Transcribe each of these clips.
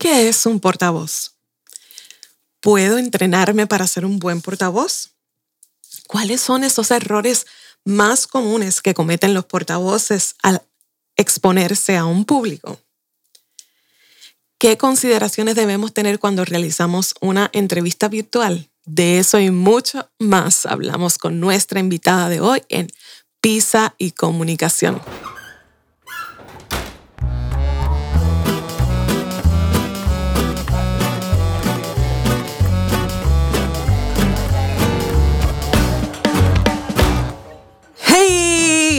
¿Qué es un portavoz? ¿Puedo entrenarme para ser un buen portavoz? ¿Cuáles son esos errores más comunes que cometen los portavoces al exponerse a un público? ¿Qué consideraciones debemos tener cuando realizamos una entrevista virtual? De eso y mucho más hablamos con nuestra invitada de hoy en PISA y Comunicación.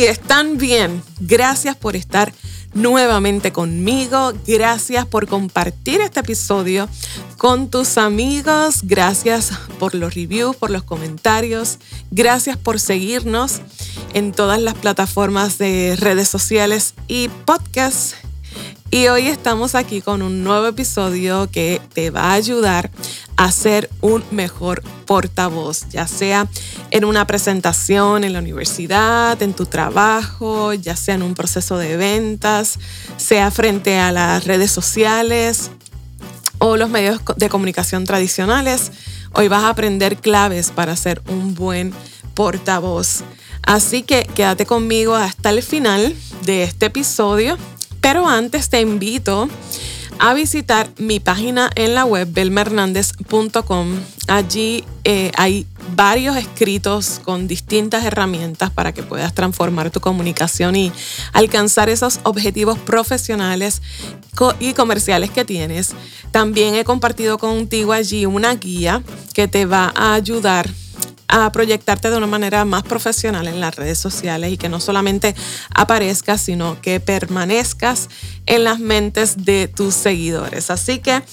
Están bien. Gracias por estar nuevamente conmigo. Gracias por compartir este episodio con tus amigos. Gracias por los reviews, por los comentarios. Gracias por seguirnos en todas las plataformas de redes sociales y podcasts. Y hoy estamos aquí con un nuevo episodio que te va a ayudar a ser un mejor portavoz, ya sea en una presentación en la universidad, en tu trabajo, ya sea en un proceso de ventas, sea frente a las redes sociales o los medios de comunicación tradicionales. Hoy vas a aprender claves para ser un buen portavoz. Así que quédate conmigo hasta el final de este episodio pero antes te invito a visitar mi página en la web, belmernandez.com. Allí eh, hay varios escritos con distintas herramientas para que puedas transformar tu comunicación y alcanzar esos objetivos profesionales y comerciales que tienes. También he compartido contigo allí una guía que te va a ayudar a proyectarte de una manera más profesional en las redes sociales y que no solamente aparezcas, sino que permanezcas en las mentes de tus seguidores. Así que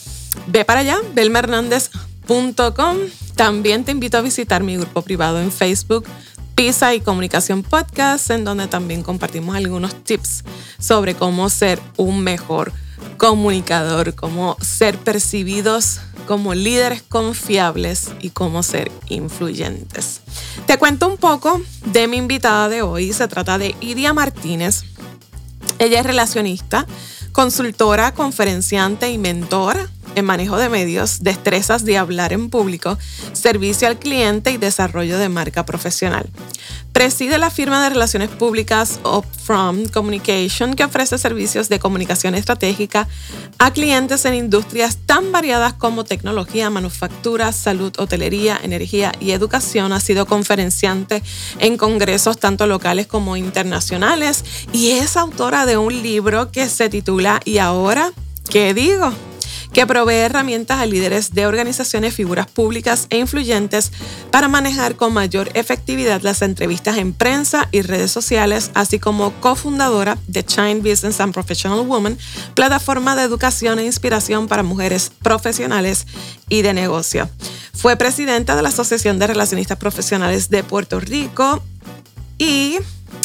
ve para allá, belmernandez.com. También te invito a visitar mi grupo privado en Facebook, Pisa y Comunicación Podcast, en donde también compartimos algunos tips sobre cómo ser un mejor comunicador, cómo ser percibidos como líderes confiables y cómo ser influyentes. Te cuento un poco de mi invitada de hoy. Se trata de Idia Martínez. Ella es relacionista, consultora, conferenciante y mentora en manejo de medios, destrezas de hablar en público, servicio al cliente y desarrollo de marca profesional. Preside la firma de relaciones públicas Upfront Communication que ofrece servicios de comunicación estratégica a clientes en industrias tan variadas como tecnología, manufactura, salud, hotelería, energía y educación. Ha sido conferenciante en congresos tanto locales como internacionales y es autora de un libro que se titula ¿Y ahora qué digo? Que provee herramientas a líderes de organizaciones, figuras públicas e influyentes para manejar con mayor efectividad las entrevistas en prensa y redes sociales, así como cofundadora de Chine Business and Professional Woman, plataforma de educación e inspiración para mujeres profesionales y de negocio. Fue presidenta de la Asociación de Relacionistas Profesionales de Puerto Rico y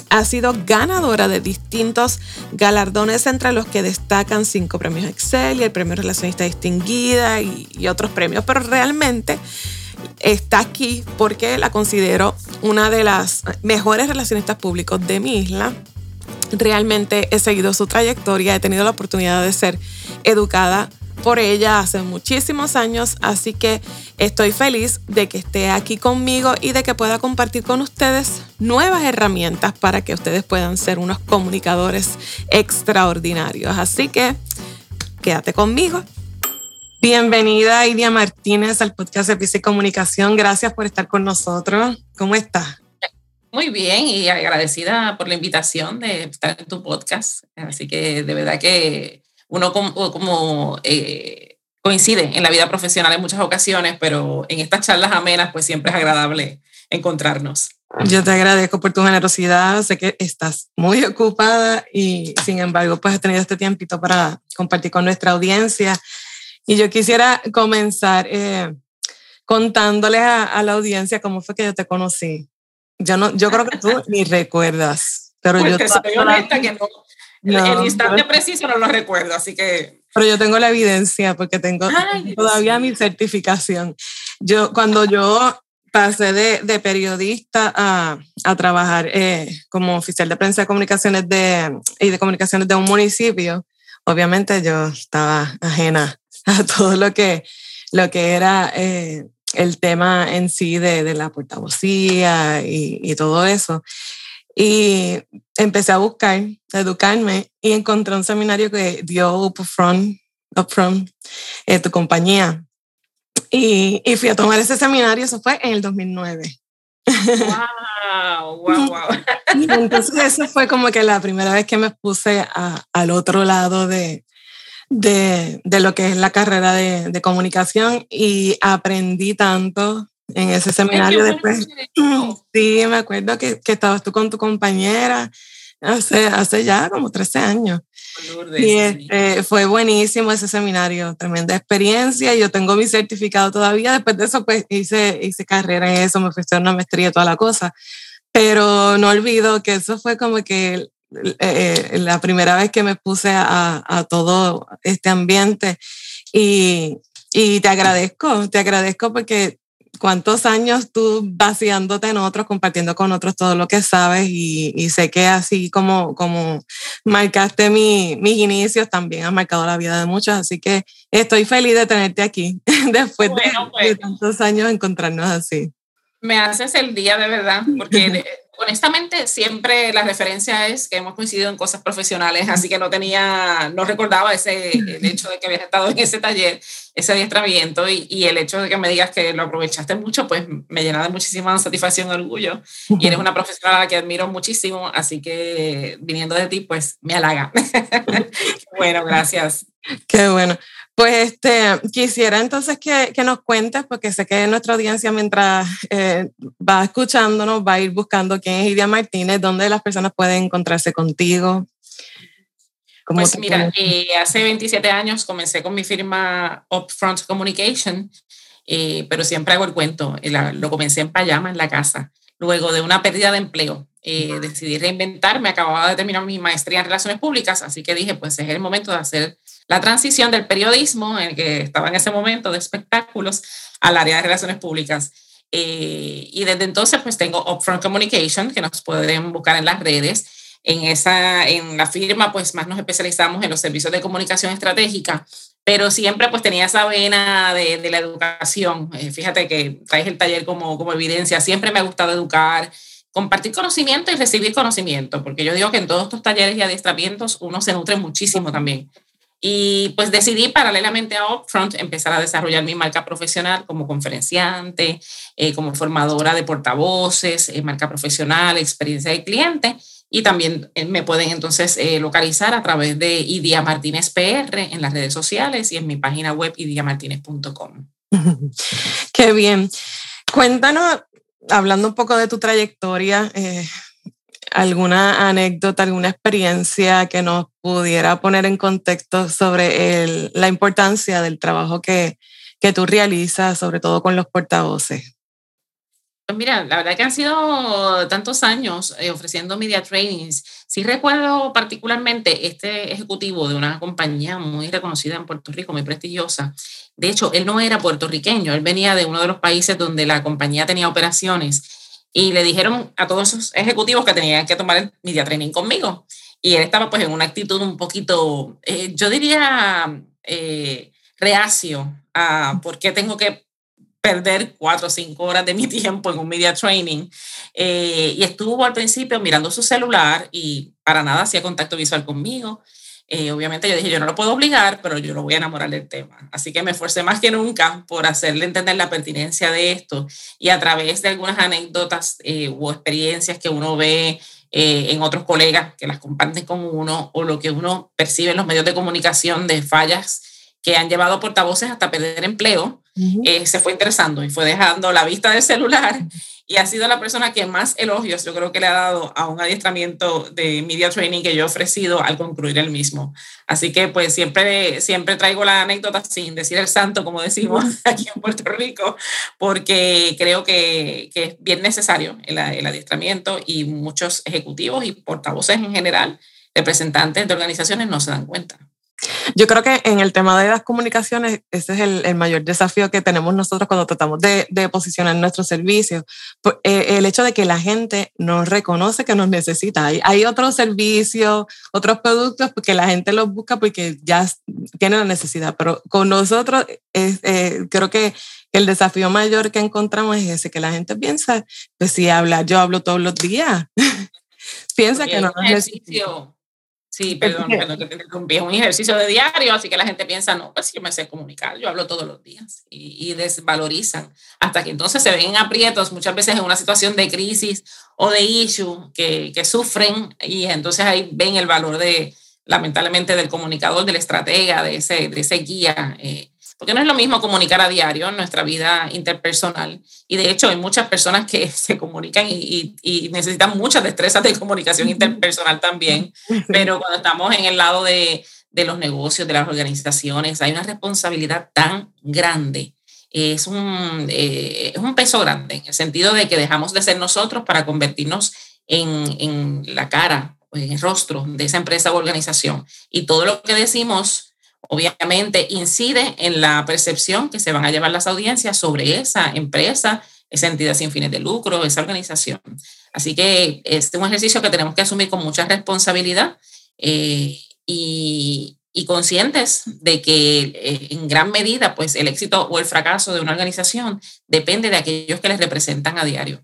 ha sido ganadora de distintos galardones, entre los que destacan cinco premios Excel y el premio Relacionista Distinguida y, otros premios, pero realmente está aquí porque la considero una de las mejores relacionistas públicos de mi isla. Realmente he seguido su trayectoria, he tenido la oportunidad de ser educada por ella hace muchísimos años, así que estoy feliz de que esté aquí conmigo y de que pueda compartir con ustedes nuevas herramientas para que ustedes puedan ser unos comunicadores extraordinarios. Así que quédate conmigo. Bienvenida Idia Martínez al podcast de y Comunicación. Gracias por estar con nosotros. ¿Cómo estás? Muy bien y agradecida por la invitación de estar en tu podcast. Así que de verdad que uno como, eh, coincide en la vida profesional en muchas ocasiones, pero en estas charlas amenas pues siempre es agradable encontrarnos. Yo te agradezco por tu generosidad, sé que estás muy ocupada y sin embargo pues has tenido este tiempito para compartir con nuestra audiencia. Y yo quisiera comenzar eh, contándoles a, la audiencia cómo fue que yo te conocí. Yo, no, yo creo que tú ni recuerdas, pero yo... Soy honesta que no, el instante preciso no lo recuerdo, así que... Pero yo tengo la evidencia porque tengo todavía mi certificación. Yo, cuando yo pasé de, de periodista a, a trabajar eh, como oficial de prensa de comunicaciones de, y de comunicaciones de un municipio, obviamente yo estaba ajena a todo lo que, lo que era eh, el tema en sí de, de la portavocía y, y, todo eso. Y empecé a buscar, a educarme y encontré un seminario que dio Upfront, Upfront eh, tu compañía. Y, y, fui a tomar ese seminario, eso fue en el 2009. ¡Wow! ¡Wow! wow. Entonces, eso fue como que la primera vez que me puse a, al otro lado de, de, de, lo que es la carrera de, de, comunicación y aprendí tanto en ese seminario después. Sí, me acuerdo que, que estabas tú con tu compañera hace, hace ya como 13 años. y este, fue buenísimo ese seminario, tremenda experiencia. Yo tengo mi certificado todavía. Después de eso, pues hice, hice carrera en eso, me fui a una maestría y toda la cosa. Pero no olvido que eso fue como que eh, la primera vez que me puse a, a todo este ambiente. Y, y te agradezco, te agradezco porque cuántos años tú vaciándote en otros, compartiendo con otros todo lo que sabes y, y sé que así como, como marcaste mi, mis inicios, también has marcado la vida de muchos, así que estoy feliz de tenerte aquí después bueno, de, pues, de, tantos años encontrarnos así. Me haces el día de verdad, porque honestamente siempre la referencia es que hemos coincidido en cosas profesionales, así que no tenía, no recordaba ese, el hecho de que habías estado en ese taller, ese adiestramiento y, y, el hecho de que me digas que lo aprovechaste mucho, pues me llena de muchísima satisfacción y orgullo. Y eres una profesional que admiro muchísimo, así que viniendo de ti, pues me halaga. bueno, gracias. Qué bueno. Pues este, quisiera entonces que, que, nos cuentes, porque sé que nuestra audiencia mientras eh, va escuchándonos va a ir buscando quién es Idia Martínez, dónde las personas pueden encontrarse contigo. Pues mira, eh, hace 27 años comencé con mi firma Upfront Communication, eh, pero siempre hago el cuento. La, lo comencé en payama en la casa, luego de una pérdida de empleo. Eh, decidí reinventarme, acababa de terminar mi maestría en relaciones públicas, así que dije, pues es el momento de hacer la transición del periodismo, en el que estaba en ese momento, de espectáculos, al área de relaciones públicas. Eh, y desde entonces, pues tengo Upfront Communication, que nos pueden buscar en las redes. En, esa, en la firma, pues más nos especializamos en los servicios de comunicación estratégica, pero siempre pues tenía esa vena de, de la educación. Eh, fíjate que traes el taller como, como evidencia. Siempre me ha gustado educar, compartir conocimiento y recibir conocimiento, porque yo digo que en todos estos talleres y adiestramientos uno se nutre muchísimo también. Y pues decidí paralelamente a Upfront empezar a desarrollar mi marca profesional como conferenciante, eh, como formadora de portavoces, eh, marca profesional, experiencia de cliente. Y también eh, me pueden entonces eh, localizar a través de Idia Martínez PR en las redes sociales y en mi página web idiamartinez.com. Qué bien. Cuéntanos, hablando un poco de tu trayectoria, eh, alguna anécdota, alguna experiencia que nos pudiera poner en contexto sobre el, la importancia del trabajo que, que tú realizas, sobre todo con los portavoces. Pues mira, la verdad que han sido tantos años eh, ofreciendo media trainings. Sí recuerdo particularmente este ejecutivo de una compañía muy reconocida en Puerto Rico, muy prestigiosa. De hecho, él no era puertorriqueño, él venía de uno de los países donde la compañía tenía operaciones y le dijeron a todos esos ejecutivos que tenían que tomar el media training conmigo. Y él estaba pues en una actitud un poquito, eh, yo diría, eh, reacio a por qué tengo que perder cuatro o cinco horas de mi tiempo en un media training. Eh, y estuvo al principio mirando su celular y para nada hacía contacto visual conmigo. Eh, obviamente yo dije, yo no lo puedo obligar, pero yo lo voy a enamorar del tema. Así que me esforcé más que nunca por hacerle entender la pertinencia de esto y a través de algunas anécdotas eh, o experiencias que uno ve eh, en otros colegas que las comparten con uno o lo que uno percibe en los medios de comunicación de fallas que han llevado portavoces hasta perder empleo, uh -huh. se fue interesando y fue dejando la vista del celular y ha sido la persona que más elogios yo creo que le ha dado a un adiestramiento de media training que yo he ofrecido al concluir el mismo. Así que pues siempre, siempre traigo la anécdota sin decir el santo, como decimos aquí en Puerto Rico, porque creo que, que es bien necesario el, el adiestramiento y muchos ejecutivos y portavoces en general, representantes de organizaciones no se dan cuenta. Yo creo que en el tema de las comunicaciones, ese es el, mayor desafío que tenemos nosotros cuando tratamos de, posicionar nuestros servicios. Eh, el hecho de que la gente nos reconoce que nos necesita. Hay, hay otros servicios, otros productos que la gente los busca porque ya tienen la necesidad, pero con nosotros eh, creo que el desafío mayor que encontramos es ese, que la gente piensa, pues si habla, yo hablo todos los días. piensa que no nos necesita Sí, perdón, que te interrumpí. Es un ejercicio de diario, así que la gente piensa, no, pues yo me sé comunicar, yo hablo todos los días y, desvalorizan hasta que entonces se ven aprietos, muchas veces en una situación de crisis o de issue que, que sufren y entonces ahí ven el valor de, lamentablemente, del comunicador, del estratega, de ese, de ese guía. Eh, porque no es lo mismo comunicar a diario en nuestra vida interpersonal. Y de hecho hay muchas personas que se comunican y, necesitan muchas destrezas de comunicación interpersonal también. Pero cuando estamos en el lado de, los negocios, de las organizaciones, hay una responsabilidad tan grande. Es un, eh, es un peso grande en el sentido de que dejamos de ser nosotros para convertirnos en, en la cara, en el rostro de esa empresa o organización. Y todo lo que decimos obviamente incide en la percepción que se van a llevar las audiencias sobre esa empresa, esa entidad sin fines de lucro, esa organización. Así que este es un ejercicio que tenemos que asumir con mucha responsabilidad eh, y, conscientes de que eh, en gran medida pues el éxito o el fracaso de una organización depende de aquellos que les representan a diario.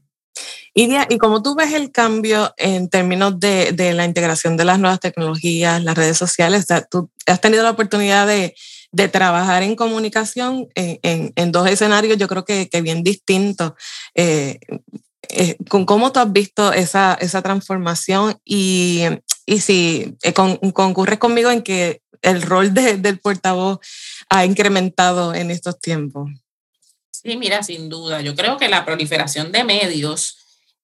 Y, y como tú ves el cambio en términos de, de, la integración de las nuevas tecnologías, las redes sociales, tú has tenido la oportunidad de, de trabajar en comunicación en, en, dos escenarios, yo creo que, que bien distintos. Eh, eh, con ¿Cómo tú has visto esa, esa transformación? Y, y si eh, con, concurres conmigo en que el rol de, del portavoz ha incrementado en estos tiempos. Sí, mira, sin duda. Yo creo que la proliferación de medios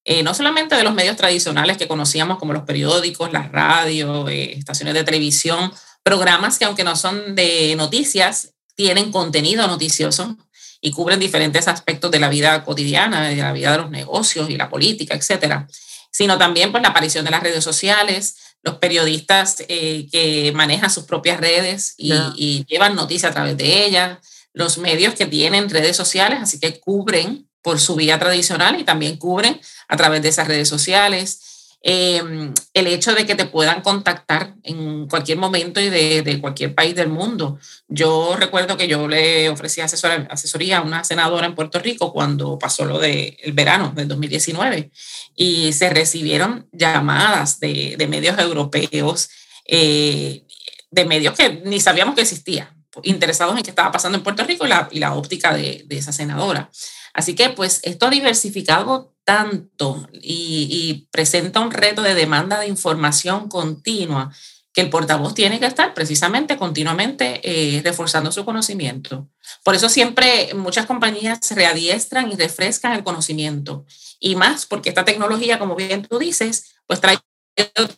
eh, no solamente de los medios tradicionales que conocíamos como los periódicos, las radios, eh, estaciones de televisión, programas que aunque no son de noticias, tienen contenido noticioso y cubren diferentes aspectos de la vida cotidiana, de la vida de los negocios y la política, etcétera, sino también pues la aparición de las redes sociales, los periodistas eh, que manejan sus propias redes y, y llevan noticias a través de ellas, los medios que tienen redes sociales, así que cubren por su vía tradicional y también cubren a través de esas redes sociales. Em, el hecho de que te puedan contactar en cualquier momento y de, cualquier país del mundo. Yo recuerdo que yo le ofrecí asesoría a una senadora en Puerto Rico cuando pasó lo del verano del 2019 y se recibieron llamadas de, medios europeos, eh, de medios que ni sabíamos que existía, interesados en qué estaba pasando en Puerto Rico y la, y la óptica de, de esa senadora. Así que pues esto ha diversificado tanto y, presenta un reto de demanda de información continua que el portavoz tiene que estar precisamente continuamente eh, reforzando su conocimiento. Por eso siempre muchas compañías se readiestran y refrescan el conocimiento. Y más porque esta tecnología, como bien tú dices, pues trae otros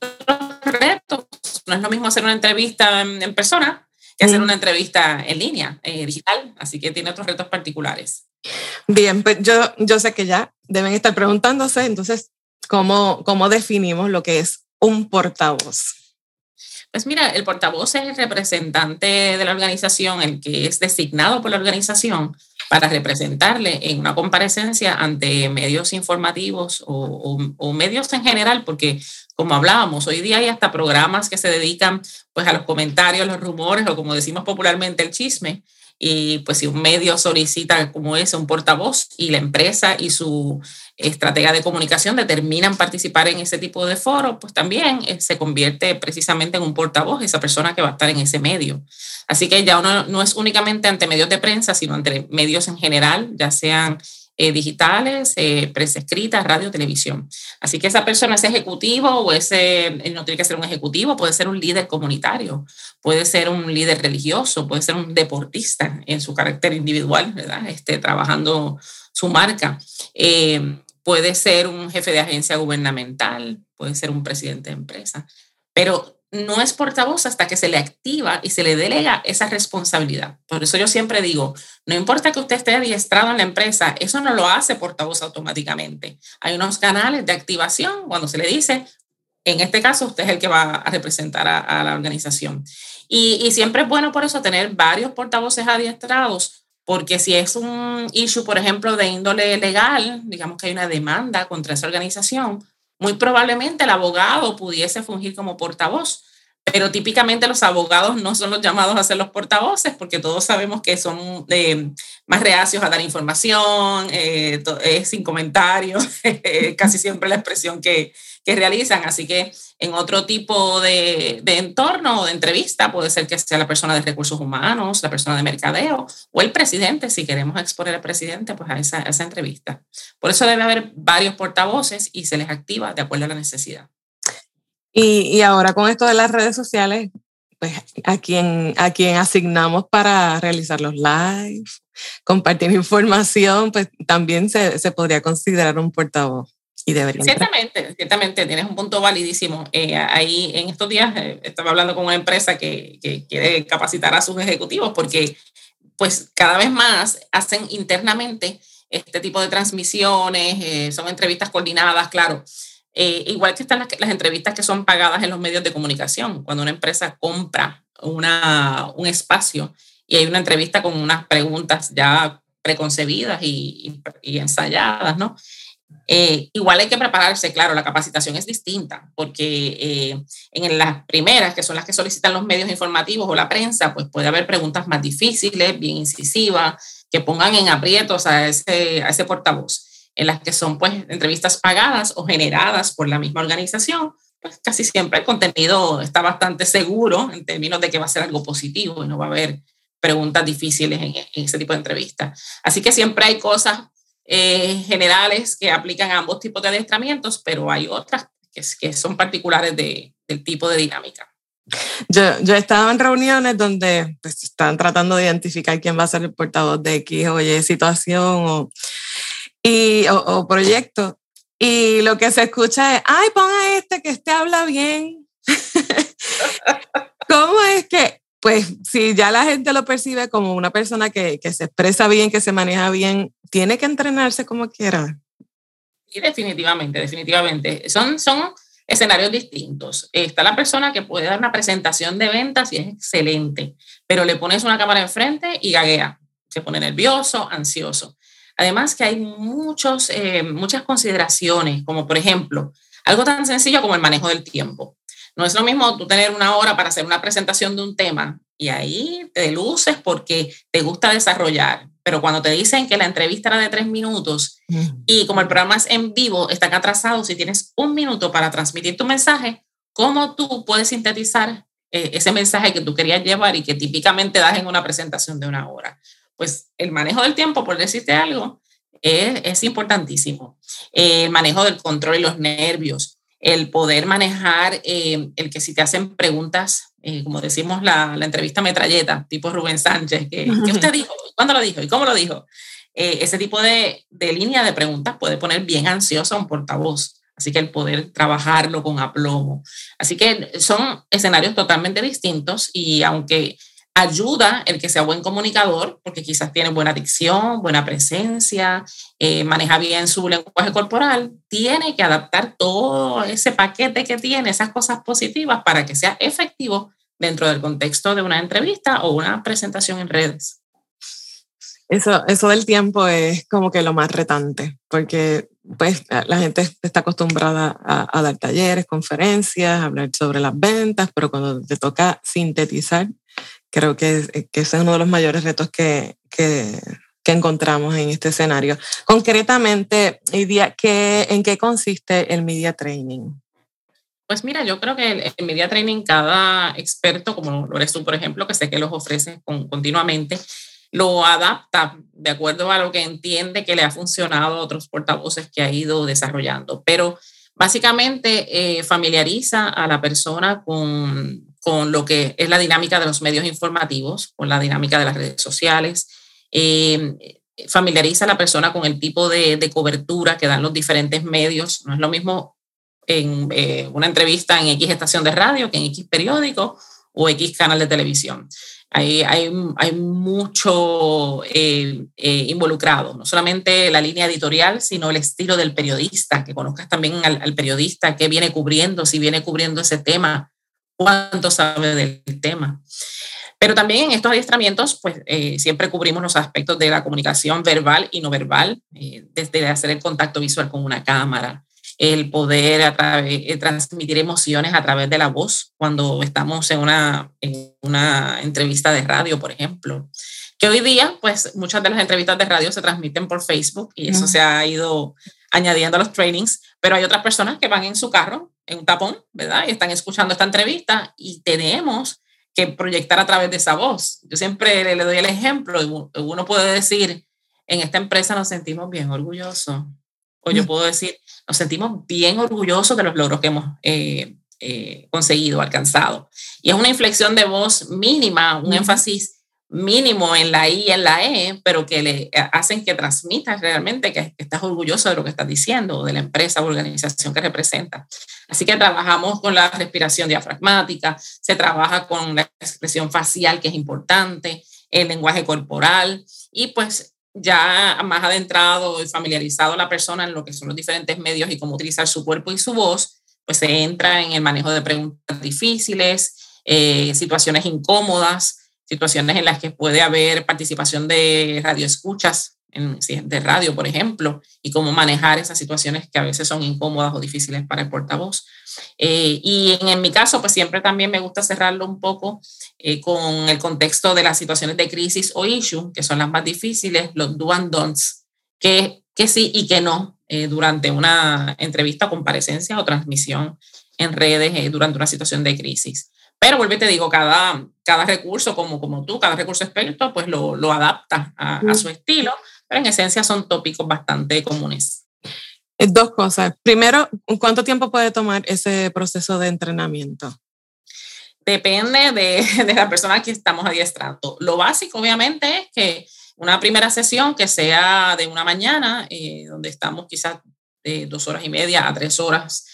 retos. No es lo mismo hacer una entrevista en, persona que hacer una entrevista en línea, eh, digital. Así que tiene otros retos particulares. Bien, pues yo, yo sé que ya deben estar preguntándose, entonces, ¿cómo, ¿cómo definimos lo que es un portavoz? Pues mira, el portavoz es el representante de la organización, el que es designado por la organización para representarle en una comparecencia ante medios informativos o, o, medios en general, porque como hablábamos, hoy día hay hasta programas que se dedican pues a los comentarios, los rumores o como decimos popularmente el chisme, y pues si un medio solicita como ese un portavoz y la empresa y su estratega de comunicación determinan participar en ese tipo de foro, pues también eh, se convierte precisamente en un portavoz esa persona que va a estar en ese medio. Así que ya uno no es únicamente ante medios de prensa, sino ante medios en general, ya sean eh, digitales, eh, prensa escrita, radio, televisión. Así que esa persona, ese ejecutivo o ese, no tiene que ser un ejecutivo, puede ser un líder comunitario, puede ser un líder religioso, puede ser un deportista en su carácter individual, ¿verdad? Este, trabajando su marca. Eh, puede ser un jefe de agencia gubernamental, puede ser un presidente de empresa, pero no es portavoz hasta que se le activa y se le delega esa responsabilidad. Por eso yo siempre digo, no importa que usted esté adiestrado en la empresa, eso no lo hace portavoz automáticamente. Hay unos canales de activación cuando se le dice, en este caso usted es el que va a representar a, la organización. Y, y, siempre es bueno por eso tener varios portavoces adiestrados, porque si es un issue, por ejemplo, de índole legal, digamos que hay una demanda contra esa organización, muy probablemente el abogado pudiese fungir como portavoz pero típicamente los abogados no son los llamados a ser los portavoces porque todos sabemos que son eh, más reacios a dar información, eh, es sin comentarios, casi siempre la expresión que, que, realizan. Así que en otro tipo de, entorno o de entrevista puede ser que sea la persona de recursos humanos, la persona de mercadeo o el presidente, si queremos exponer al presidente pues a esa, esa entrevista. Por eso debe haber varios portavoces y se les activa de acuerdo a la necesidad. Y, ahora con esto de las redes sociales, pues a quien, a quien asignamos para realizar los lives, compartir información, pues también se, se podría considerar un portavoz. Y debería ciertamente, ciertamente, tienes un punto validísimo. Eh, ahí en estos días eh, estaba hablando con una empresa que, que, quiere capacitar a sus ejecutivos porque pues cada vez más hacen internamente este tipo de transmisiones, eh, son entrevistas coordinadas, claro, eh, igual que están las, entrevistas que son pagadas en los medios de comunicación, cuando una empresa compra una, un espacio y hay una entrevista con unas preguntas ya preconcebidas y, y, ensayadas, ¿no? Eh, igual hay que prepararse, claro, la capacitación es distinta, porque eh, en las primeras, que son las que solicitan los medios informativos o la prensa, pues puede haber preguntas más difíciles, bien incisivas, que pongan en aprietos a ese, a ese portavoz en las que son pues entrevistas pagadas o generadas por la misma organización, pues casi siempre el contenido está bastante seguro en términos de que va a ser algo positivo y no va a haber preguntas difíciles en, ese tipo de entrevistas. Así que siempre hay cosas eh, generales que aplican a ambos tipos de adiestramientos, pero hay otras que, que son particulares de, del tipo de dinámica. Yo, yo he estado en reuniones donde pues, están tratando de identificar quién va a ser el portavoz de X o Y situación o y, o, proyecto. Y lo que se escucha es, ay, ponga este que este habla bien. ¿Cómo es que, pues, si ya la gente lo percibe como una persona que, que se expresa bien, que se maneja bien, tiene que entrenarse como quiera? Y definitivamente, definitivamente. Son, son escenarios distintos. Está la persona que puede dar una presentación de ventas y es excelente, pero le pones una cámara enfrente y gaguea. Se pone nervioso, ansioso. Además que hay muchos, eh, muchas consideraciones, como por ejemplo, algo tan sencillo como el manejo del tiempo. No es lo mismo tú tener una hora para hacer una presentación de un tema y ahí te luces porque te gusta desarrollar, pero cuando te dicen que la entrevista era de tres minutos y como el programa es en vivo, están atrasados, si tienes un minuto para transmitir tu mensaje, ¿cómo tú puedes sintetizar eh, ese mensaje que tú querías llevar y que típicamente das en una presentación de una hora? pues el manejo del tiempo, por decirte algo, es, importantísimo. El manejo del control y los nervios, el poder manejar, eh, el que si te hacen preguntas, eh, como decimos la, la, entrevista metralleta, tipo Rubén Sánchez, que, ¿qué usted dijo? ¿Cuándo lo dijo? ¿Y cómo lo dijo? Eh, ese tipo de, de, línea de preguntas puede poner bien ansioso a un portavoz. Así que el poder trabajarlo con aplomo. Así que son escenarios totalmente distintos y aunque ayuda el que sea buen comunicador, porque quizás tiene buena dicción, buena presencia, eh, maneja bien su lenguaje corporal, tiene que adaptar todo ese paquete que tiene, esas cosas positivas, para que sea efectivo dentro del contexto de una entrevista o una presentación en redes. Eso, eso del tiempo es como que lo más retante, porque pues la gente está acostumbrada a, a dar talleres, conferencias, hablar sobre las ventas, pero cuando te toca sintetizar creo que, que ese es uno de los mayores retos que, que, que encontramos en este escenario. Concretamente, ¿qué, ¿en qué consiste el media training? Pues mira, yo creo que el, media training, cada experto, como lo eres tú, por ejemplo, que sé que los ofrece continuamente, lo adapta de acuerdo a lo que entiende que le ha funcionado a otros portavoces que ha ido desarrollando. Pero básicamente eh, familiariza a la persona con con lo que es la dinámica de los medios informativos, con la dinámica de las redes sociales. Eh, familiariza a la persona con el tipo de, cobertura que dan los diferentes medios. No es lo mismo en eh, una entrevista en X estación de radio que en X periódico o X canal de televisión. hay, hay, hay mucho eh, involucrado, no solamente la línea editorial, sino el estilo del periodista, que conozcas también al, periodista, qué viene cubriendo, si viene cubriendo ese tema, cuánto sabe del tema. Pero también en estos adiestramientos, pues eh, siempre cubrimos los aspectos de la comunicación verbal y no verbal, desde hacer el contacto visual con una cámara, el poder a eh, transmitir emociones a través de la voz cuando estamos en una, en una entrevista de radio, por ejemplo. Que hoy día, pues muchas de las entrevistas de radio se transmiten por Facebook y eso se ha ido añadiendo a los trainings, pero hay otras personas que van en su carro, en un tapón, ¿verdad? Y están escuchando esta entrevista y tenemos que proyectar a través de esa voz. Yo siempre le, le doy el ejemplo, uno puede decir, en esta empresa nos sentimos bien orgullosos, o yo puedo decir, nos sentimos bien orgullosos de los logros que hemos eh, eh, conseguido, alcanzado. Y es una inflexión de voz mínima, un énfasis mínimo en la I y en la E, pero que le eh, hacen que transmitas realmente que estás orgulloso de lo que estás diciendo, de la empresa o organización que representa. Así que trabajamos con la respiración diafragmática, se trabaja con la expresión facial, que es importante, el lenguaje corporal, y pues ya más adentrado y familiarizado la persona en lo que son los diferentes medios y cómo utilizar su cuerpo y su voz, pues se entra en el manejo de preguntas difíciles, eh, situaciones incómodas, situaciones en las que puede haber participación de radioescuchas de radio, por ejemplo, y cómo manejar esas situaciones que a veces son incómodas o difíciles para el portavoz. Eh, y en, mi caso, pues siempre también me gusta cerrarlo un poco eh, con el contexto de las situaciones de crisis o issue, que son las más difíciles, los do and don'ts, que, que sí y que no eh, durante una entrevista, comparecencia o transmisión en redes durante una situación de crisis. Pero vuelvo y te digo, cada, cada recurso, como, como tú, cada recurso experto, pues lo, lo adapta a, a su estilo, pero en esencia son tópicos bastante comunes. Eh, dos cosas. Primero, ¿cuánto tiempo puede tomar ese proceso de entrenamiento? Depende de, de la persona que estamos adiestrando. Lo básico, obviamente, es que una primera sesión que sea de una mañana, eh, donde estamos quizás de dos horas y media a tres horas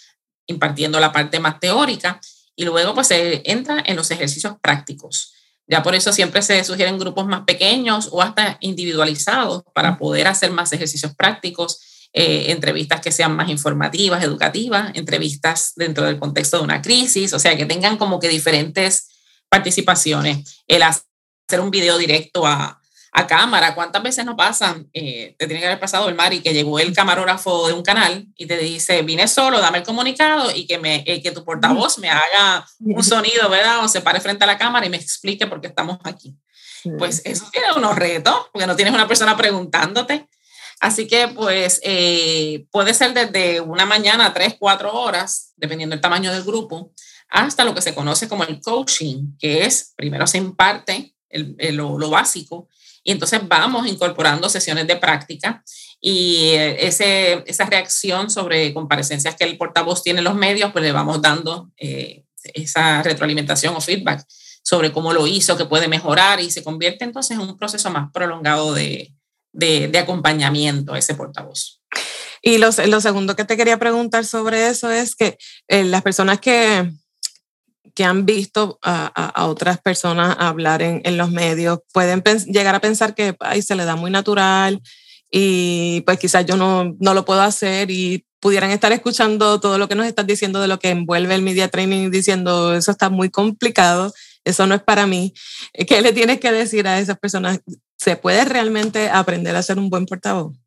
impartiendo la parte más teórica, y luego pues se entra en los ejercicios prácticos. Ya por eso siempre se sugieren grupos más pequeños o hasta individualizados para poder hacer más ejercicios prácticos eh, entrevistas que sean más informativas, educativas, entrevistas dentro del contexto de una crisis, o sea, que tengan como que diferentes participaciones. El hacer un video directo a, a cámara, ¿cuántas veces nos pasan? Eh, te tiene que haber pasado el Mari que llegó el camarógrafo de un canal y te dice, vine solo, dame el comunicado y que, me, eh, que tu portavoz me haga un sonido, ¿verdad? O se pare frente a la cámara y me explique por qué estamos aquí. Pues eso tiene unos retos, porque no tienes una persona preguntándote. Así que pues eh, puede ser desde una mañana, tres, cuatro horas, dependiendo del tamaño del grupo, hasta lo que se conoce como el coaching, que es, primero se imparte lo, lo, básico y entonces vamos incorporando sesiones de práctica y eh, ese, esa reacción sobre comparecencias que el portavoz tiene en los medios, pues le vamos dando eh, esa retroalimentación o feedback sobre cómo lo hizo, que puede mejorar y se convierte entonces en un proceso más prolongado de, de, acompañamiento a ese portavoz. Y lo, lo, segundo que te quería preguntar sobre eso es que eh, las personas que, que han visto a, a, otras personas hablar en, en los medios pueden llegar a pensar que ay, se le da muy natural y pues quizás yo no, no lo puedo hacer y pudieran estar escuchando todo lo que nos estás diciendo de lo que envuelve el media training diciendo eso está muy complicado, eso no es para mí. ¿Qué le tienes que decir a esas personas ¿Se puede realmente aprender a ser un buen portavoz?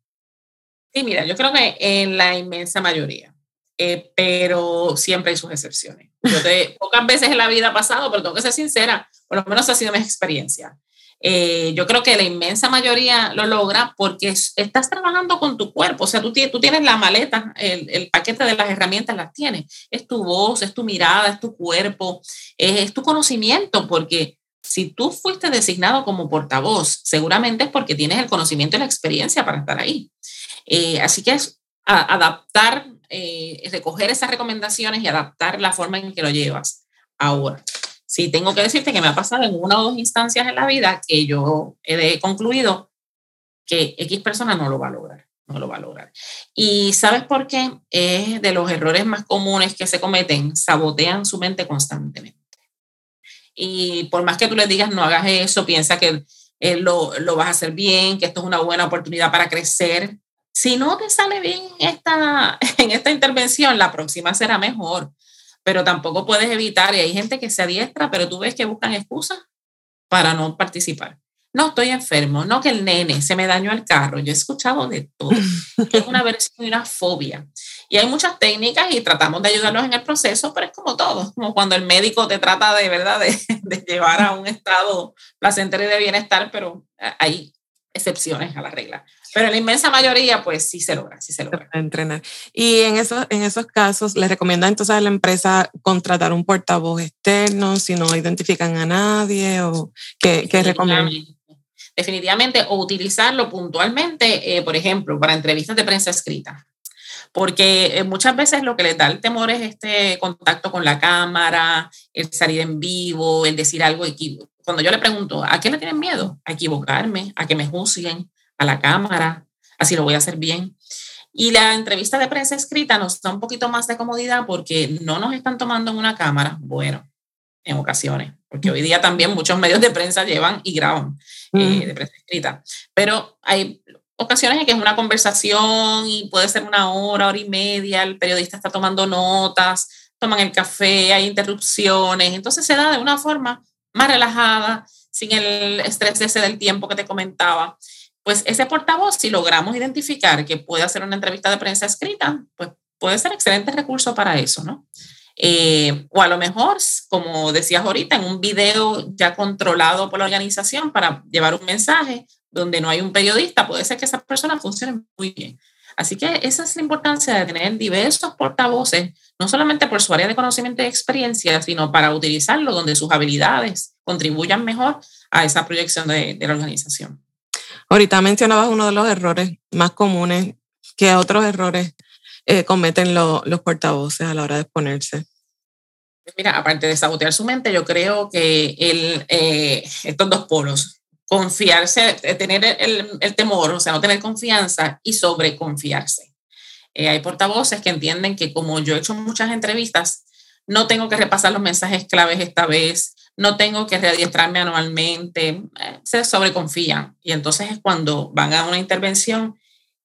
Sí, mira, yo creo que en la inmensa mayoría, eh, pero siempre hay sus excepciones. Yo te, pocas veces en la vida ha pasado, pero tengo que ser sincera, por lo menos ha sido mi experiencia. Eh, yo creo que la inmensa mayoría lo logra porque estás trabajando con tu cuerpo, o sea, tú, tú tienes la maleta, el, el, paquete de las herramientas las tienes, es tu voz, es tu mirada, es tu cuerpo, es, es tu conocimiento, porque si tú fuiste designado como portavoz, seguramente es porque tienes el conocimiento y la experiencia para estar ahí. Eh, así que es adaptar, eh, recoger esas recomendaciones y adaptar la forma en que lo llevas. Ahora, si tengo que decirte que me ha pasado en una o dos instancias en la vida que yo he concluido que X persona no lo va a lograr, no lo va a lograr. Y ¿sabes por qué? Es de los errores más comunes que se cometen, sabotean su mente constantemente. y por más que tú le digas no hagas eso, piensa que eh, lo, lo, vas a hacer bien, que esto es una buena oportunidad para crecer. Si no te sale bien esta, en esta intervención, la próxima será mejor, pero tampoco puedes evitar, y hay gente que se adiestra, pero tú ves que buscan excusas para no participar. No, estoy enfermo, no que el nene se me dañó el carro. Yo he escuchado de todo. Es una versión y una fobia. Y hay muchas técnicas y tratamos de ayudarlos en el proceso, pero es como todo, como cuando el médico te trata de verdad de, de llevar a un estado placentero y de bienestar, pero hay excepciones a la regla. Pero la inmensa mayoría, pues sí se logra, sí se logra. Entrenar. Y en esos, en esos casos, ¿les recomienda entonces a la empresa contratar un portavoz externo si no identifican a nadie? ¿O qué, qué recomiendan? Definitivamente, o utilizarlo puntualmente, eh, por ejemplo, para entrevistas de prensa escrita. Porque eh, muchas veces lo que les da el temor es este contacto con la cámara, el salir en vivo, el decir algo equivocado cuando yo le pregunto, ¿a qué le tienen miedo? A equivocarme, a que me juzguen, a la cámara, así lo voy a hacer bien. Y la entrevista de prensa escrita nos da un poquito más de comodidad porque no nos están tomando en una cámara, bueno, en ocasiones, porque hoy día también muchos medios de prensa llevan y graban eh, de prensa escrita, pero hay ocasiones en que es una conversación y puede ser una hora, hora y media, el periodista está tomando notas, toman el café, hay interrupciones, entonces se da de una forma más relajada, sin el estrés ese del tiempo que te comentaba. Pues ese portavoz, si logramos identificar que puede hacer una entrevista de prensa escrita, pues puede ser excelente recurso para eso, ¿no? Eh, o a lo mejor, como decías ahorita, en un video ya controlado por la organización para llevar un mensaje donde no hay un periodista, puede ser que esa persona funcione muy bien. Así que esa es la importancia de tener diversos portavoces, no solamente por su área de conocimiento y experiencia, sino para utilizarlo donde sus habilidades contribuyan mejor a esa proyección de, la organización. Ahorita mencionabas uno de los errores más comunes. ¿Qué otros errores eh, cometen los portavoces a la hora de exponerse? Mira, aparte de sabotear su mente, yo creo que el, eh, estos dos polos, confiarse, eh, tener el, el, temor, o sea, no tener confianza y sobreconfiarse. Eh, hay portavoces que entienden que como yo he hecho muchas entrevistas, no tengo que repasar los mensajes claves esta vez, no tengo que readiestrarme anualmente, eh, se sobreconfían y entonces es cuando van a una intervención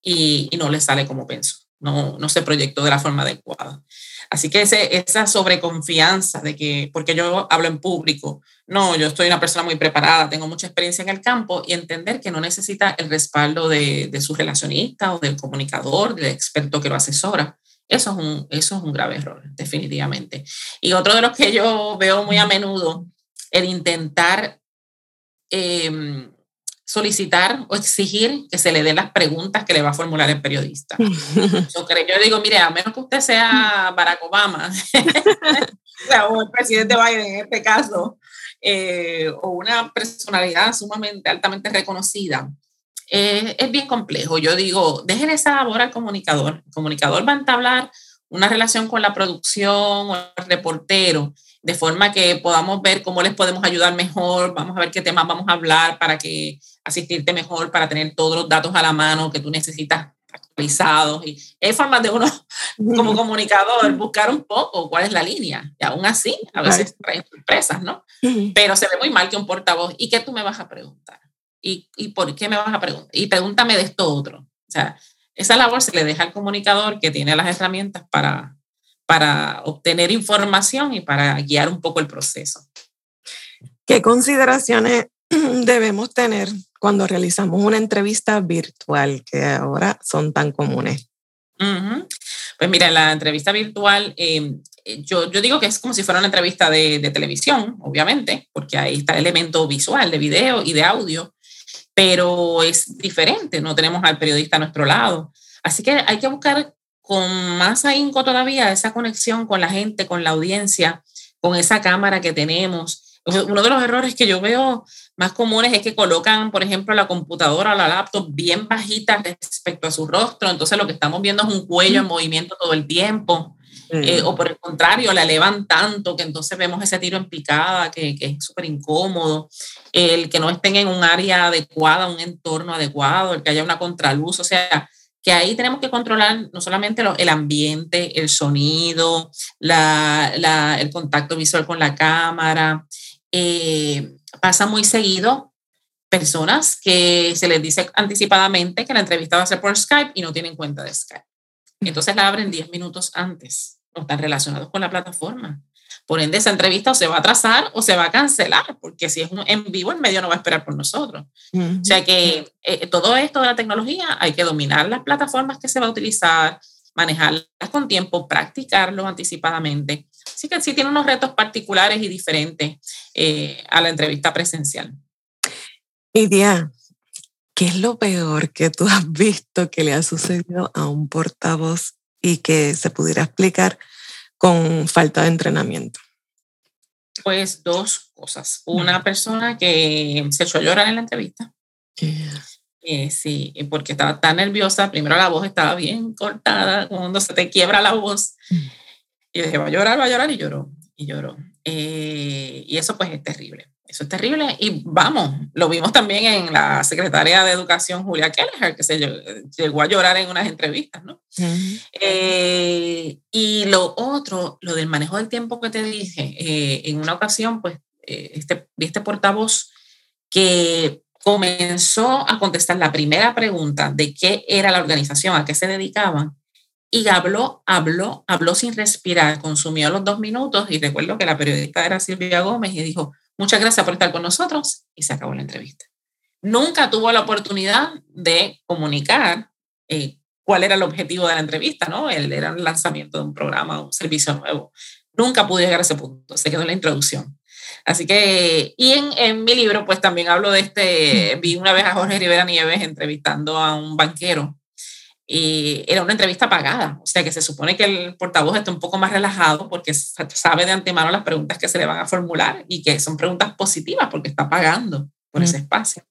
y, no les sale como pienso, no, no se proyectó de la forma adecuada. Así que esa sobreconfianza de que, porque yo hablo en público, no, yo estoy una persona muy preparada, tengo mucha experiencia en el campo y entender que no necesita el respaldo de, de su relacionista o del comunicador, del experto que lo asesora. Eso es, un, eso es un grave error, definitivamente. Y otro de los que yo veo muy a menudo, el intentar eh, solicitar o exigir que se le den las preguntas que le va a formular el periodista. Yo, creo, yo digo, mire, a menos que usted sea Barack Obama o el presidente Biden en este caso, eh, o una personalidad sumamente altamente reconocida, eh, es bien complejo. Yo digo, dejen esa labor al comunicador. El comunicador va a entablar una relación con la producción o el reportero de forma que podamos ver cómo les podemos ayudar mejor, vamos a ver qué temas vamos a hablar para que asistirte mejor, para tener todos los datos a la mano que tú necesitas actualizados. Y hay formas de uno, como comunicador, buscar un poco cuál es la línea. Y aún así, a veces traen sorpresas, ¿no? Pero se ve muy mal que un portavoz, ¿y qué tú me vas a preguntar? ¿Y, ¿Y por qué me vas a preguntar? Y pregúntame de esto otro. O sea, esa labor se le deja al comunicador que tiene las herramientas para para obtener información y para guiar un poco el proceso. ¿Qué consideraciones debemos tener cuando realizamos una entrevista virtual que ahora son tan comunes? Pues mira, la entrevista virtual, em, yo, yo, digo que es como si fuera una entrevista de, de, televisión, obviamente, porque ahí está el elemento visual, de video y de audio, pero es diferente, no tenemos al periodista a nuestro lado. Así que hay que buscar con más ahínco todavía esa conexión con la gente, con la audiencia, con esa cámara que tenemos. Uno de los errores que yo veo más comunes es que colocan, por ejemplo, la computadora o la laptop bien bajita respecto a su rostro, entonces lo que estamos viendo es un cuello en movimiento todo el tiempo. Eh, o por el contrario, la elevan tanto que entonces vemos ese tiro en picada que, que es súper incómodo. El que no estén en un área adecuada, un entorno adecuado, el que haya una contraluz, o sea, que ahí tenemos que controlar no solamente el ambiente, el sonido, la, el contacto visual con la cámara eh, pasa muy seguido personas que se les dice anticipadamente que la entrevista va a ser por Skype y no tienen cuenta de Skype. Entonces la abren 10 minutos antes, no están relacionados con la plataforma. Por ende, esa entrevista o se va a atrasar o se va a cancelar, porque si es en vivo, el medio no va a esperar por nosotros. O sea que eh, todo esto de la tecnología hay que dominar las plataformas que se va a utilizar, manejarlas con tiempo, practicarlo anticipadamente. Así que sí tiene unos retos particulares y diferentes eh, a la entrevista presencial. Idia, ¿qué es lo peor que tú has visto que le ha sucedido a un portavoz y que se pudiera explicar con falta de entrenamiento? Pues dos cosas. Una persona que se echó a llorar en la entrevista. Eh, sí, porque estaba tan nerviosa. Primero la voz estaba bien cortada, cuando se te quiebra la voz. Mm. Y dije, va a llorar, va a llorar, y lloró, y lloró. Eh, y eso pues es terrible. Eso es terrible. Y vamos, lo vimos también en la secretaria de Educación, Julia Kelleher, que se llegó a llorar en unas entrevistas, ¿no? Eh, y lo otro, lo del manejo del tiempo que te dije, eh, en una ocasión, pues, eh, este, este portavoz que comenzó a contestar la primera pregunta de qué era la organización, a qué se dedicaban, y habló, habló, habló sin respirar, consumió los dos minutos y recuerdo que la periodista era Silvia Gómez y dijo, muchas gracias por estar con nosotros y se acabó la entrevista. Nunca tuvo la oportunidad de comunicar eh, cuál era el objetivo de la entrevista, ¿no? Él era el lanzamiento de un programa, un servicio nuevo. Nunca pude llegar a ese punto, se quedó en la introducción. Así que, y en, en, mi libro, pues también hablo de este, vi una vez a Jorge Rivera Nieves entrevistando a un banquero y era una entrevista pagada, o sea que se supone que el portavoz está un poco más relajado porque sabe de antemano las preguntas que se le van a formular y que son preguntas positivas porque está pagando por ese espacio.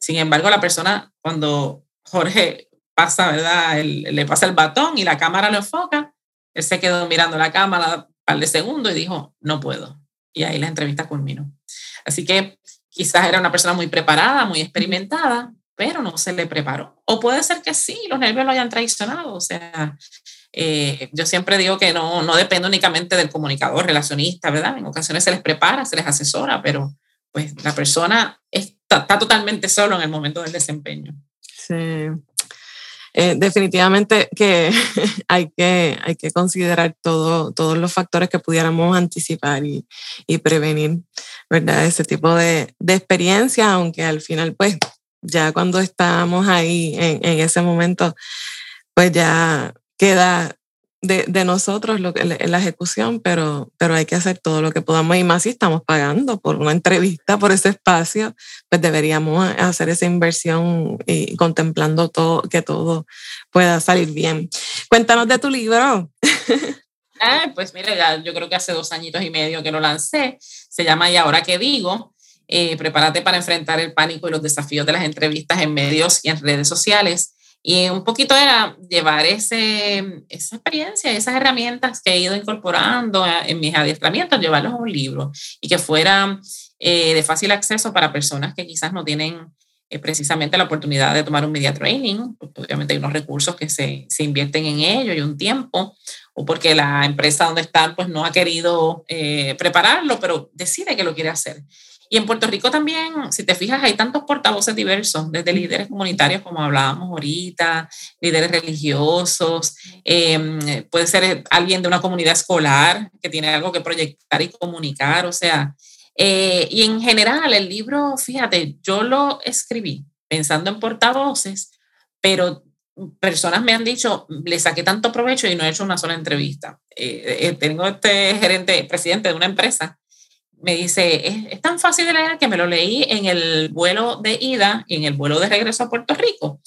Sin embargo, la persona, cuando Jorge pasa, ¿verdad? le pasa el batón y la cámara lo enfoca, él se quedó mirando la cámara un par de segundos y dijo, no puedo. Y ahí la entrevista culminó. Así que quizás era una persona muy preparada, muy experimentada, pero no se le preparó. O puede ser que sí, los nervios lo hayan traicionado. O sea, eh, yo siempre digo que no, no depende únicamente del comunicador, relacionista, ¿verdad? En ocasiones se les prepara, se les asesora, pero pues la persona está, totalmente solo en el momento del desempeño. Sí. Eh, definitivamente que hay, que hay que considerar todo, todos los factores que pudiéramos anticipar y, y prevenir, ¿verdad? Ese tipo de, de experiencia, aunque al final, pues, ya cuando estamos ahí en, en ese momento, pues ya queda de, de, nosotros lo que, la ejecución, pero, pero hay que hacer todo lo que podamos y más si estamos pagando por una entrevista, por ese espacio, pues deberíamos hacer esa inversión y contemplando todo, que todo pueda salir bien. Cuéntanos de tu libro. Ah, pues mire, ya, yo creo que hace dos añitos y medio que lo lancé. Se llama Y ahora qué digo. Eh, prepárate para enfrentar el pánico y los desafíos de las entrevistas en medios y en redes sociales. Y un poquito era llevar ese, esa experiencia, esas herramientas que he ido incorporando en mis adiestramientos, llevarlos a un libro y que fuera eh, de fácil acceso para personas que quizás no tienen eh, precisamente la oportunidad de tomar un media training, porque obviamente hay unos recursos que se, se, invierten en ello y un tiempo, o porque la empresa donde están pues no ha querido prepararlo, pero decide que lo quiere hacer. Y en Puerto Rico también, si te fijas, hay tantos portavoces diversos, desde líderes comunitarios, como hablábamos ahorita, líderes religiosos, em, puede ser alguien de una comunidad escolar que tiene algo que proyectar y comunicar, o sea, eh, y en general el libro, fíjate, yo lo escribí pensando en portavoces, pero personas me han dicho, le saqué tanto provecho y no he hecho una sola entrevista. Eh, eh, tengo este gerente, presidente de una empresa me dice, es, es, tan fácil de leer que me lo leí en el vuelo de ida y en el vuelo de regreso a Puerto Rico.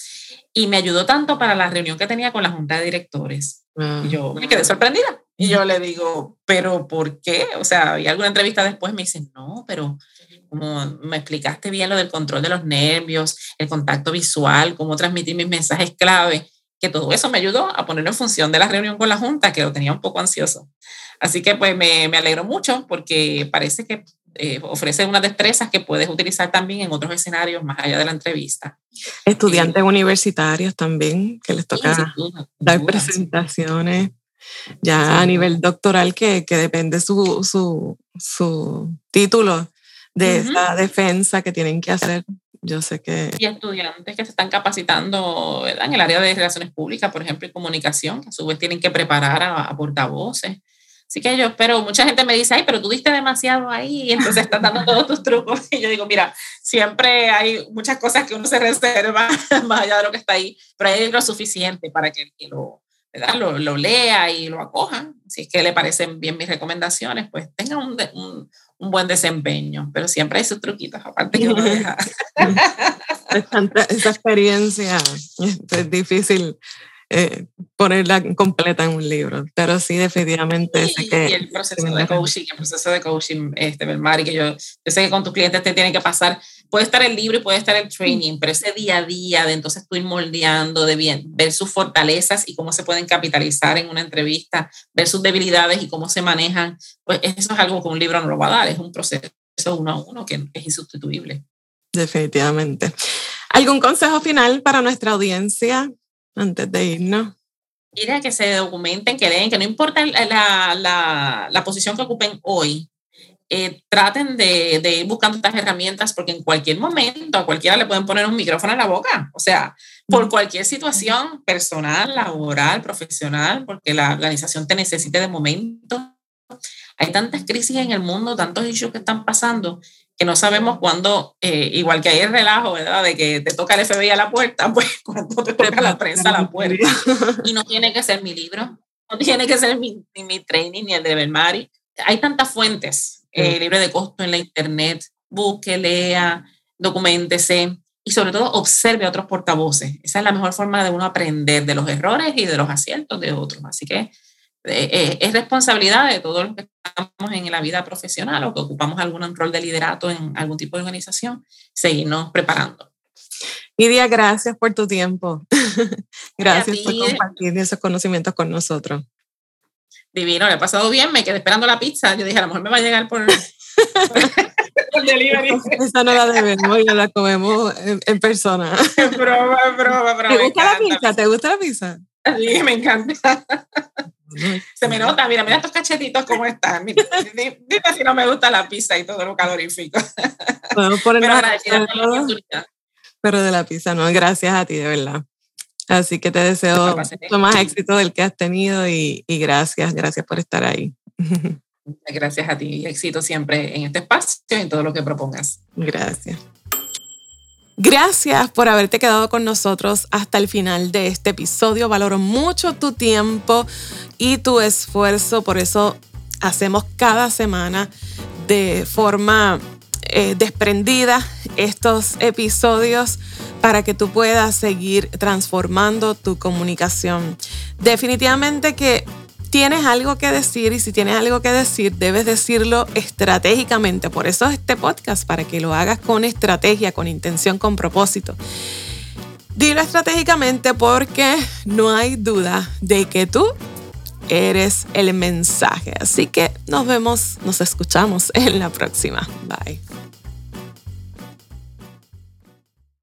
Y me ayudó tanto para la reunión que tenía con la junta de directores. Yo me quedé sorprendida. Y yo le digo, ¿pero por qué? O sea, y alguna entrevista después me dice, no, pero como me explicaste bien lo del control de los nervios, el contacto visual, cómo transmitir mis mensajes clave, que todo eso me ayudó a ponerlo en función de la reunión con la junta, que lo tenía un poco ansioso. Así que pues me, me alegro mucho porque parece que eh, ofrece unas destrezas que puedes utilizar también en otros escenarios más allá de la entrevista. Estudiantes universitarios también, que les toca dar presentaciones ya a nivel doctoral, que, que depende su, su, su título, de esa defensa que tienen que hacer. Yo sé que... Y estudiantes que se están capacitando ¿verdad? en el área de relaciones públicas, por ejemplo, y comunicación, que a su vez tienen que preparar a, portavoces. Así que yo espero, mucha gente me dice, ay, pero tú diste demasiado ahí, y entonces estás dando todos tus trucos. Y yo digo, mira, siempre hay muchas cosas que uno se reserva más allá de lo que está ahí, pero hay lo suficiente para que, que lo, lo, lo, lea y lo acoja. Si es que le parecen bien mis recomendaciones, pues tenga un, un, un buen desempeño, pero siempre hay sus truquitos, aparte que uno deja. Esa experiencia es difícil eh, ponerla completa en un libro, pero sí definitivamente sé que... Y el proceso de coaching, el proceso de coaching, este, Mari, que yo, yo sé que con tus clientes te tiene que pasar, puede estar el libro y puede estar el training, pero ese día a día de entonces tú ir moldeando, de bien, ver sus fortalezas y cómo se pueden capitalizar en una entrevista, ver sus debilidades y cómo se manejan, pues eso es algo que un libro no lo va a dar, es un proceso uno a uno que es insustituible. Definitivamente. ¿Algún consejo final para nuestra audiencia antes de irnos? Mira, que se documenten, que leen, que no importa la, la, la posición que ocupen hoy, eh, traten de, de, ir buscando estas herramientas porque en cualquier momento a cualquiera le pueden poner un micrófono en la boca. O sea, por cualquier situación personal, laboral, profesional, porque la organización te necesite de momento. Hay tantas crisis en el mundo, tantos issues que están pasando que no sabemos cuándo, eh, igual que hay el relajo, ¿verdad? De que te toca el FBI a la puerta, pues cuando te toca la prensa a la puerta. Y no tiene que ser mi libro, no tiene que ser mi, ni mi training ni el de Belmari. Hay tantas fuentes eh, libre de costo en la internet. Busque, lea, documentese y sobre todo observe a otros portavoces. Esa es la mejor forma de uno aprender de los errores y de los aciertos de otros. Así que eh, eh, es responsabilidad de todos los que estamos en la vida profesional o que ocupamos algún rol de liderato en algún tipo de organización, seguirnos preparando. Iria, gracias por tu tiempo. gracias por compartir esos conocimientos con nosotros. Divino, le he pasado bien, me quedé esperando la pizza. Yo dije, a lo mejor me va a llegar por, por delivery. Esa no la debemos, ya la comemos en, persona. broma, broma, broma. ¿Te gusta la pizza? ¿Te gusta la pizza? Sí, me encanta. Se me nota, mira, mira estos cachetitos cómo están. dime si no me gusta la pizza y todo lo calorífico. Pero, pero de la pizza, no, gracias a ti, de verdad. Así que te deseo mucho más éxito del que has tenido y, y gracias, gracias por estar ahí. Gracias a ti y éxito siempre en este espacio y en todo lo que propongas. Gracias. Gracias por haberte quedado con nosotros hasta el final de este episodio. Valoro mucho tu tiempo y tu esfuerzo. Por eso hacemos cada semana de forma eh, desprendida estos episodios para que tú puedas seguir transformando tu comunicación. Definitivamente que tienes algo que decir y si tienes algo que decir, debes decirlo estratégicamente. Por eso es este podcast, para que lo hagas con estrategia, con intención, con propósito. Dilo estratégicamente porque no hay duda de que tú eres el mensaje. Así que nos vemos, nos escuchamos en la próxima. Bye.